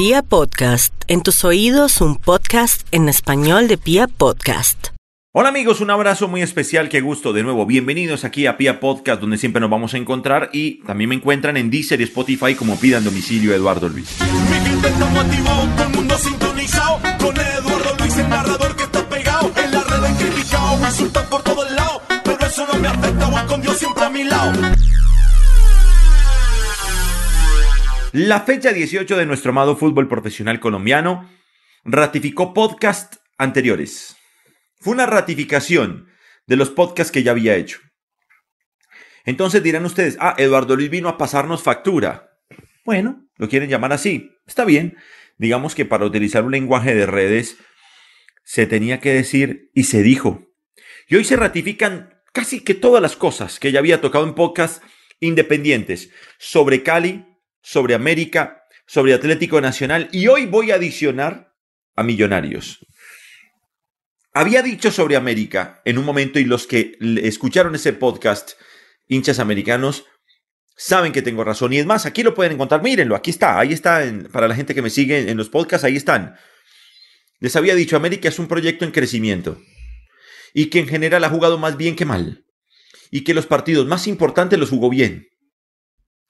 Pia Podcast, en tus oídos un podcast en español de Pia Podcast. Hola amigos, un abrazo muy especial, qué gusto de nuevo. Bienvenidos aquí a Pia Podcast, donde siempre nos vamos a encontrar y también me encuentran en Deezer y Spotify como pidan domicilio Eduardo Luis. La fecha 18 de nuestro amado fútbol profesional colombiano ratificó podcast anteriores. Fue una ratificación de los podcasts que ya había hecho. Entonces dirán ustedes, ah, Eduardo Luis vino a pasarnos factura. Bueno, lo quieren llamar así. Está bien. Digamos que para utilizar un lenguaje de redes se tenía que decir y se dijo. Y hoy se ratifican casi que todas las cosas que ya había tocado en podcasts independientes sobre Cali, sobre América, sobre Atlético Nacional y hoy voy a adicionar a Millonarios. Había dicho sobre América en un momento y los que escucharon ese podcast, hinchas americanos, saben que tengo razón. Y es más, aquí lo pueden encontrar, mírenlo, aquí está, ahí está, para la gente que me sigue en los podcasts, ahí están. Les había dicho, América es un proyecto en crecimiento y que en general ha jugado más bien que mal y que los partidos más importantes los jugó bien.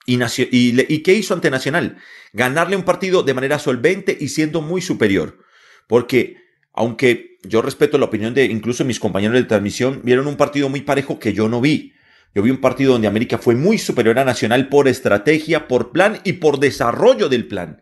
Y, y, qué hizo ante Nacional? Ganarle un partido de manera solvente y siendo muy superior. Porque, aunque yo respeto la opinión de incluso mis compañeros de transmisión, vieron un partido muy parejo que yo no vi. Yo vi un partido donde América fue muy superior a Nacional por estrategia, por plan y por desarrollo del plan.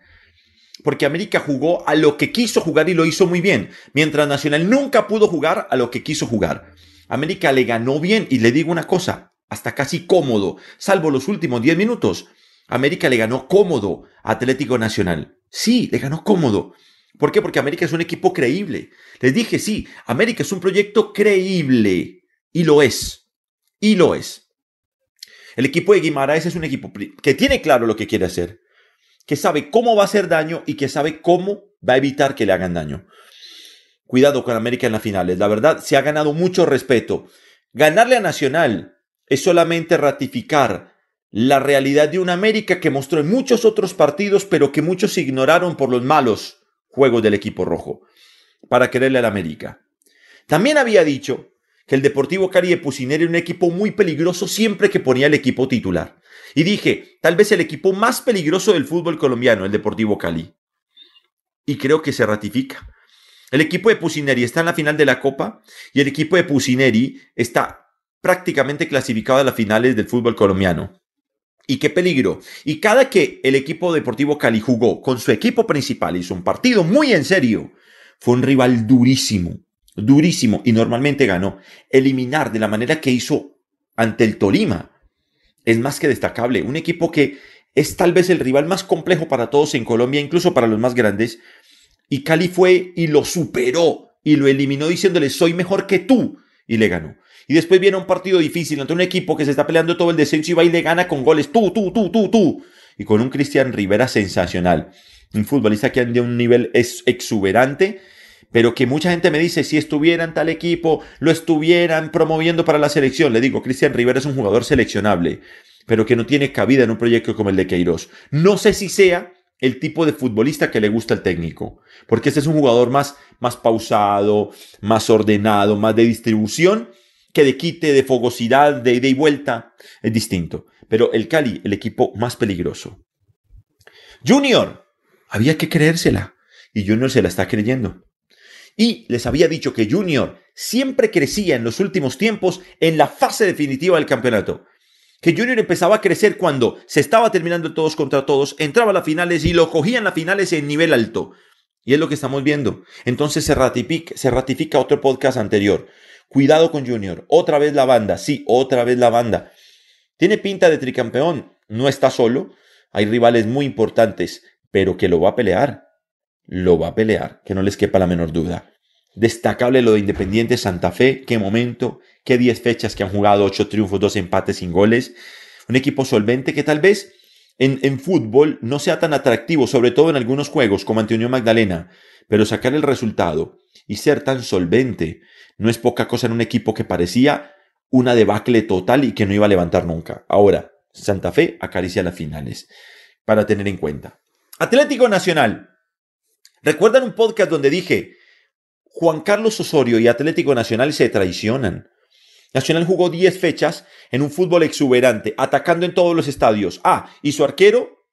Porque América jugó a lo que quiso jugar y lo hizo muy bien, mientras Nacional nunca pudo jugar a lo que quiso jugar. América le ganó bien y le digo una cosa, hasta casi cómodo, salvo los últimos 10 minutos. América le ganó cómodo a Atlético Nacional. Sí, le ganó cómodo. ¿Por qué? Porque América es un equipo creíble. Les dije, sí, América es un proyecto creíble. Y lo es. Y lo es. El equipo de Guimaraes es un equipo que tiene claro lo que quiere hacer, que sabe cómo va a hacer daño y que sabe cómo va a evitar que le hagan daño. Cuidado con América en las finales. La verdad, se ha ganado mucho respeto. Ganarle a Nacional es solamente ratificar la realidad de una América que mostró en muchos otros partidos, pero que muchos ignoraron por los malos juegos del equipo rojo, para quererle al América. También había dicho que el Deportivo Cari de Pusineri era un equipo muy peligroso siempre que ponía el equipo titular. Y dije, tal vez el equipo más peligroso del fútbol colombiano, el Deportivo Cali. Y creo que se ratifica. El equipo de Pusineri está en la final de la Copa y el equipo de Pusineri está prácticamente clasificado a las finales del fútbol colombiano. Y qué peligro. Y cada que el equipo deportivo Cali jugó con su equipo principal, hizo un partido muy en serio, fue un rival durísimo, durísimo, y normalmente ganó. Eliminar de la manera que hizo ante el Tolima es más que destacable. Un equipo que es tal vez el rival más complejo para todos en Colombia, incluso para los más grandes. Y Cali fue y lo superó y lo eliminó diciéndole, soy mejor que tú. Y le ganó. Y después viene un partido difícil ante un equipo que se está peleando todo el descenso y va y le gana con goles tú, tú, tú, tú, tú. Y con un Cristian Rivera sensacional. Un futbolista que anda de un nivel exuberante, pero que mucha gente me dice, si estuviera en tal equipo, lo estuvieran promoviendo para la selección. Le digo, Cristian Rivera es un jugador seleccionable, pero que no tiene cabida en un proyecto como el de Queiroz. No sé si sea el tipo de futbolista que le gusta al técnico, porque este es un jugador más, más pausado, más ordenado, más de distribución que de quite, de fogosidad, de ida y vuelta, es distinto. Pero el Cali, el equipo más peligroso. Junior, había que creérsela. Y Junior se la está creyendo. Y les había dicho que Junior siempre crecía en los últimos tiempos en la fase definitiva del campeonato. Que Junior empezaba a crecer cuando se estaba terminando todos contra todos, entraba a las finales y lo cogían las finales en nivel alto. Y es lo que estamos viendo. Entonces se ratifica, se ratifica otro podcast anterior. Cuidado con Junior. Otra vez la banda. Sí, otra vez la banda. Tiene pinta de tricampeón. No está solo. Hay rivales muy importantes, pero que lo va a pelear. Lo va a pelear, que no les quepa la menor duda. Destacable lo de Independiente Santa Fe. Qué momento. Qué 10 fechas que han jugado, 8 triunfos, 2 empates sin goles. Un equipo solvente que tal vez en, en, fútbol no sea tan atractivo, sobre todo en algunos juegos como ante Unión Magdalena, pero sacar el resultado y ser tan solvente no es poca cosa en un equipo que parecía una debacle total y que no iba a levantar nunca. Ahora, Santa Fe acaricia las finales para tener en cuenta. Atlético Nacional. ¿Recuerdan un podcast donde dije, Juan Carlos Osorio y Atlético Nacional se traicionan? Nacional jugó 10 fechas en un fútbol exuberante, atacando en todos los estadios. Ah, y su arquero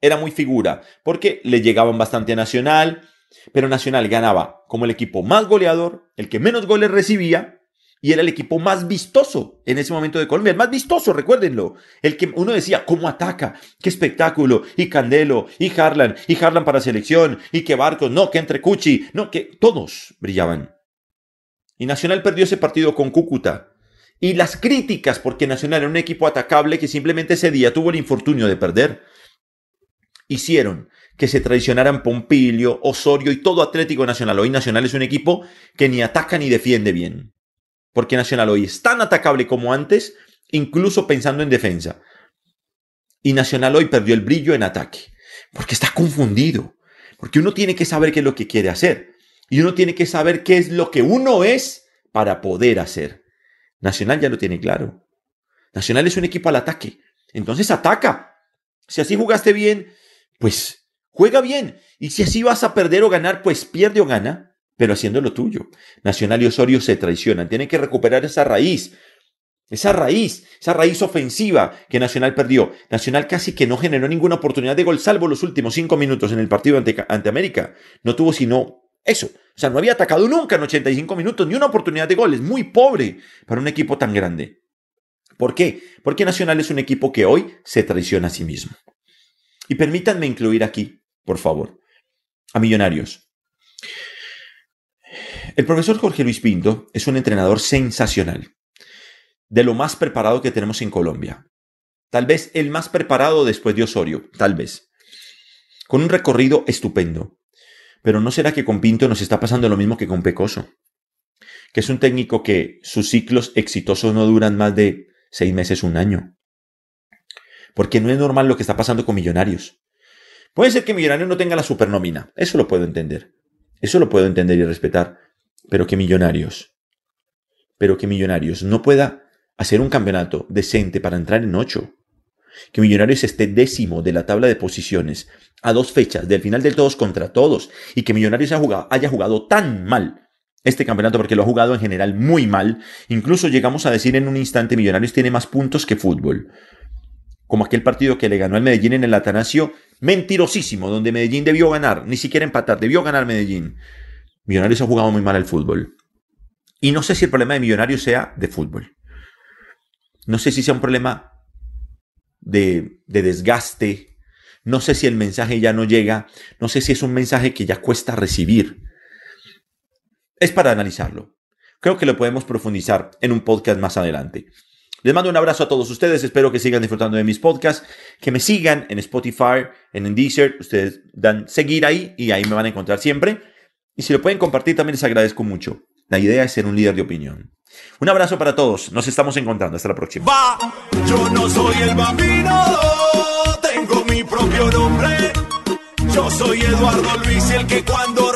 era muy figura, porque le llegaban bastante a Nacional, pero Nacional ganaba como el equipo más goleador, el que menos goles recibía, y era el equipo más vistoso en ese momento de Colombia, el más vistoso, recuérdenlo, el que uno decía, ¿cómo ataca? ¡Qué espectáculo! Y Candelo, y Harlan, y Harlan para selección, y que Barcos, no, que entre Cuchi, no, que todos brillaban. Y Nacional perdió ese partido con Cúcuta, y las críticas porque Nacional era un equipo atacable que simplemente ese día tuvo el infortunio de perder, hicieron que se traicionaran Pompilio, Osorio y todo Atlético Nacional. Hoy Nacional es un equipo que ni ataca ni defiende bien. Porque Nacional hoy es tan atacable como antes, incluso pensando en defensa. Y Nacional hoy perdió el brillo en ataque. Porque está confundido. Porque uno tiene que saber qué es lo que quiere hacer. Y uno tiene que saber qué es lo que uno es para poder hacer. Nacional ya lo tiene claro. Nacional es un equipo al ataque. Entonces ataca. Si así jugaste bien, pues juega bien. Y si así vas a perder o ganar, pues pierde o gana, pero haciendo lo tuyo. Nacional y Osorio se traicionan. Tienen que recuperar esa raíz. Esa raíz, esa raíz ofensiva que Nacional perdió. Nacional casi que no generó ninguna oportunidad de gol, salvo los últimos cinco minutos en el partido ante, ante América. No tuvo sino eso. O sea, no había atacado nunca en 85 minutos ni una oportunidad de gol. Es muy pobre para un equipo tan grande. ¿Por qué? Porque Nacional es un equipo que hoy se traiciona a sí mismo. Y permítanme incluir aquí, por favor, a Millonarios. El profesor Jorge Luis Pinto es un entrenador sensacional, de lo más preparado que tenemos en Colombia. Tal vez el más preparado después de Osorio, tal vez. Con un recorrido estupendo. Pero ¿no será que con Pinto nos está pasando lo mismo que con Pecoso? Que es un técnico que sus ciclos exitosos no duran más de seis meses, un año. Porque no es normal lo que está pasando con Millonarios. Puede ser que Millonarios no tenga la supernómina, eso lo puedo entender. Eso lo puedo entender y respetar. Pero que Millonarios, pero que Millonarios no pueda hacer un campeonato decente para entrar en ocho. Que Millonarios esté décimo de la tabla de posiciones a dos fechas del final del todos contra todos y que Millonarios haya jugado, haya jugado tan mal este campeonato porque lo ha jugado en general muy mal. Incluso llegamos a decir en un instante Millonarios tiene más puntos que fútbol. Como aquel partido que le ganó al Medellín en el Atanasio, mentirosísimo, donde Medellín debió ganar, ni siquiera empatar, debió ganar Medellín. Millonarios ha jugado muy mal al fútbol. Y no sé si el problema de Millonarios sea de fútbol. No sé si sea un problema de, desgaste. No sé si el mensaje ya no llega. No sé si es un mensaje que ya cuesta recibir. Es para analizarlo. Creo que lo podemos profundizar en un podcast más adelante. Les mando un abrazo a todos ustedes. Espero que sigan disfrutando de mis podcasts. Que me sigan en Spotify, en Deezer. Ustedes dan seguir ahí y ahí me van a encontrar siempre. Y si lo pueden compartir también les agradezco mucho. La idea es ser un líder de opinión. Un abrazo para todos. Nos estamos encontrando. Hasta la próxima. Yo no soy el bambino, tengo mi propio nombre. Yo soy Eduardo Luis, el que cuando